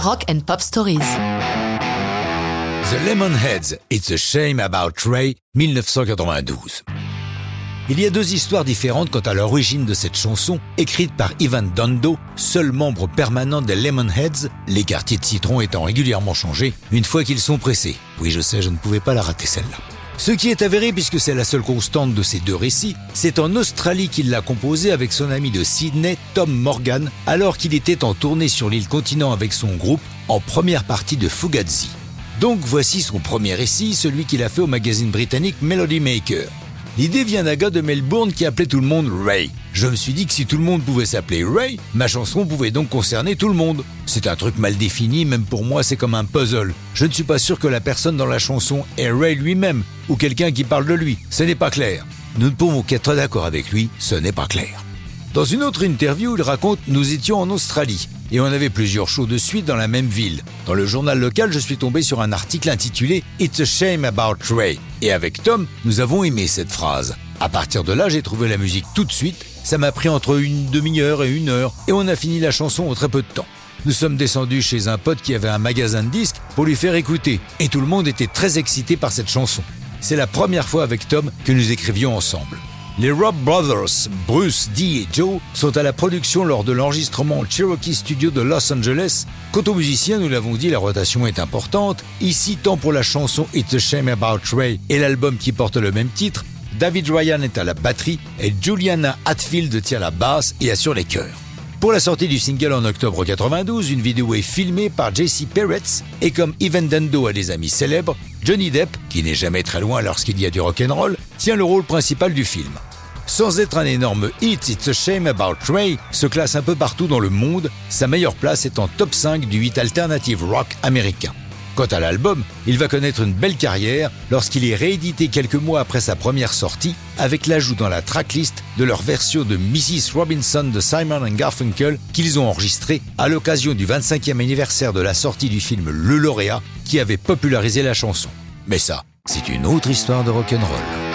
Rock and Pop Stories. The Lemonheads, It's a Shame About Ray, 1992. Il y a deux histoires différentes quant à l'origine de cette chanson, écrite par Ivan Dondo, seul membre permanent des Lemonheads, les quartiers de citron étant régulièrement changés une fois qu'ils sont pressés. Oui, je sais, je ne pouvais pas la rater celle-là. Ce qui est avéré, puisque c'est la seule constante de ces deux récits, c'est en Australie qu'il l'a composé avec son ami de Sydney, Tom Morgan, alors qu'il était en tournée sur l'île continent avec son groupe, en première partie de Fugazi. Donc voici son premier récit, celui qu'il a fait au magazine britannique Melody Maker. L'idée vient d'un gars de Melbourne qui appelait tout le monde Ray. Je me suis dit que si tout le monde pouvait s'appeler Ray, ma chanson pouvait donc concerner tout le monde. C'est un truc mal défini, même pour moi c'est comme un puzzle. Je ne suis pas sûr que la personne dans la chanson est Ray lui-même, ou quelqu'un qui parle de lui. Ce n'est pas clair. Nous ne pouvons qu'être d'accord avec lui, ce n'est pas clair. Dans une autre interview, il raconte Nous étions en Australie et on avait plusieurs shows de suite dans la même ville. Dans le journal local, je suis tombé sur un article intitulé It's a shame about Ray. Et avec Tom, nous avons aimé cette phrase. À partir de là, j'ai trouvé la musique tout de suite. Ça m'a pris entre une demi-heure et une heure et on a fini la chanson en très peu de temps. Nous sommes descendus chez un pote qui avait un magasin de disques pour lui faire écouter et tout le monde était très excité par cette chanson. C'est la première fois avec Tom que nous écrivions ensemble. Les Rob Brothers, Bruce, Dee et Joe, sont à la production lors de l'enregistrement Cherokee Studio de Los Angeles. Quant aux musiciens, nous l'avons dit, la rotation est importante. Ici, tant pour la chanson It's a Shame About Ray et l'album qui porte le même titre, David Ryan est à la batterie et Juliana Hatfield tient la basse et assure les chœurs. Pour la sortie du single en octobre 92, une vidéo est filmée par JC Peretz et comme Even Dando a des amis célèbres, Johnny Depp, qui n'est jamais très loin lorsqu'il y a du rock'n'roll, tient le rôle principal du film. Sans être un énorme hit, It's a Shame About Ray se classe un peu partout dans le monde, sa meilleure place est en top 5 du hit alternative rock américain. Quant à l'album, il va connaître une belle carrière lorsqu'il est réédité quelques mois après sa première sortie, avec l'ajout dans la tracklist de leur version de Mrs. Robinson de Simon Garfunkel qu'ils ont enregistré à l'occasion du 25e anniversaire de la sortie du film Le Lauréat qui avait popularisé la chanson. Mais ça, c'est une autre histoire de rock'n'roll.